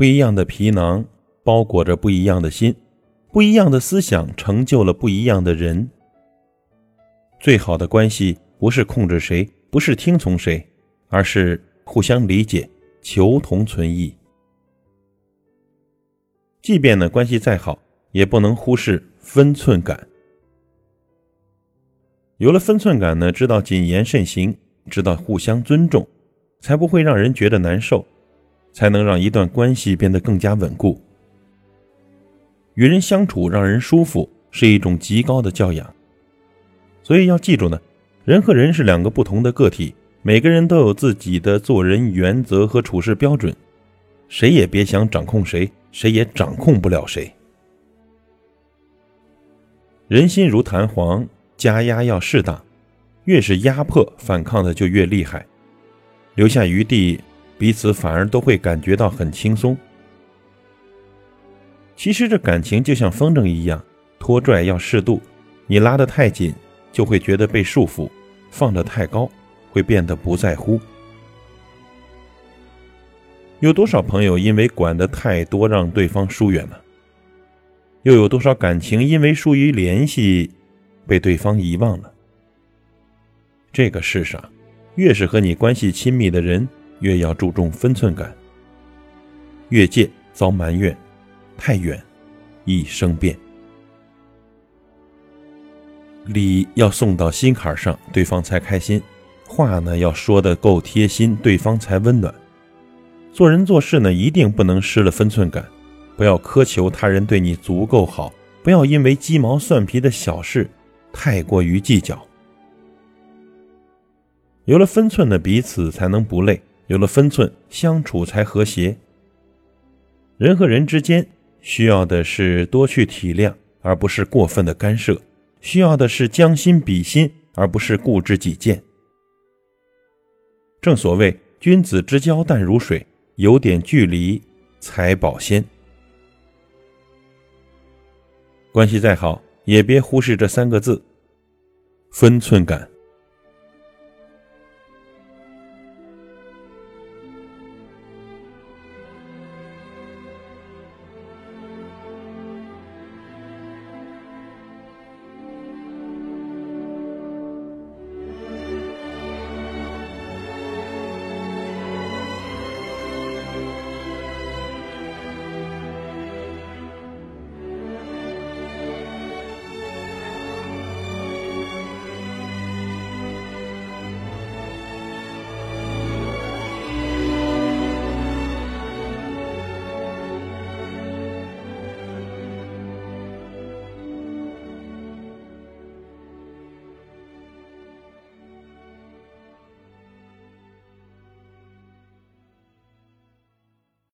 不一样的皮囊包裹着不一样的心，不一样的思想成就了不一样的人。最好的关系不是控制谁，不是听从谁，而是互相理解，求同存异。即便呢关系再好，也不能忽视分寸感。有了分寸感呢，知道谨言慎行，知道互相尊重，才不会让人觉得难受，才能让一段关系变得更加稳固。与人相处让人舒服，是一种极高的教养。所以要记住呢，人和人是两个不同的个体，每个人都有自己的做人原则和处事标准，谁也别想掌控谁，谁也掌控不了谁。人心如弹簧，加压要适当，越是压迫，反抗的就越厉害，留下余地，彼此反而都会感觉到很轻松。其实这感情就像风筝一样，拖拽要适度，你拉得太紧。就会觉得被束缚，放得太高，会变得不在乎。有多少朋友因为管得太多，让对方疏远了？又有多少感情因为疏于联系，被对方遗忘了？这个世上，越是和你关系亲密的人，越要注重分寸感。越界遭埋怨，太远易生变。礼要送到心坎上，对方才开心；话呢要说的够贴心，对方才温暖。做人做事呢，一定不能失了分寸感，不要苛求他人对你足够好，不要因为鸡毛蒜皮的小事太过于计较。有了分寸的彼此才能不累，有了分寸相处才和谐。人和人之间需要的是多去体谅，而不是过分的干涉。需要的是将心比心，而不是固执己见。正所谓“君子之交淡如水”，有点距离才保鲜。关系再好，也别忽视这三个字：分寸感。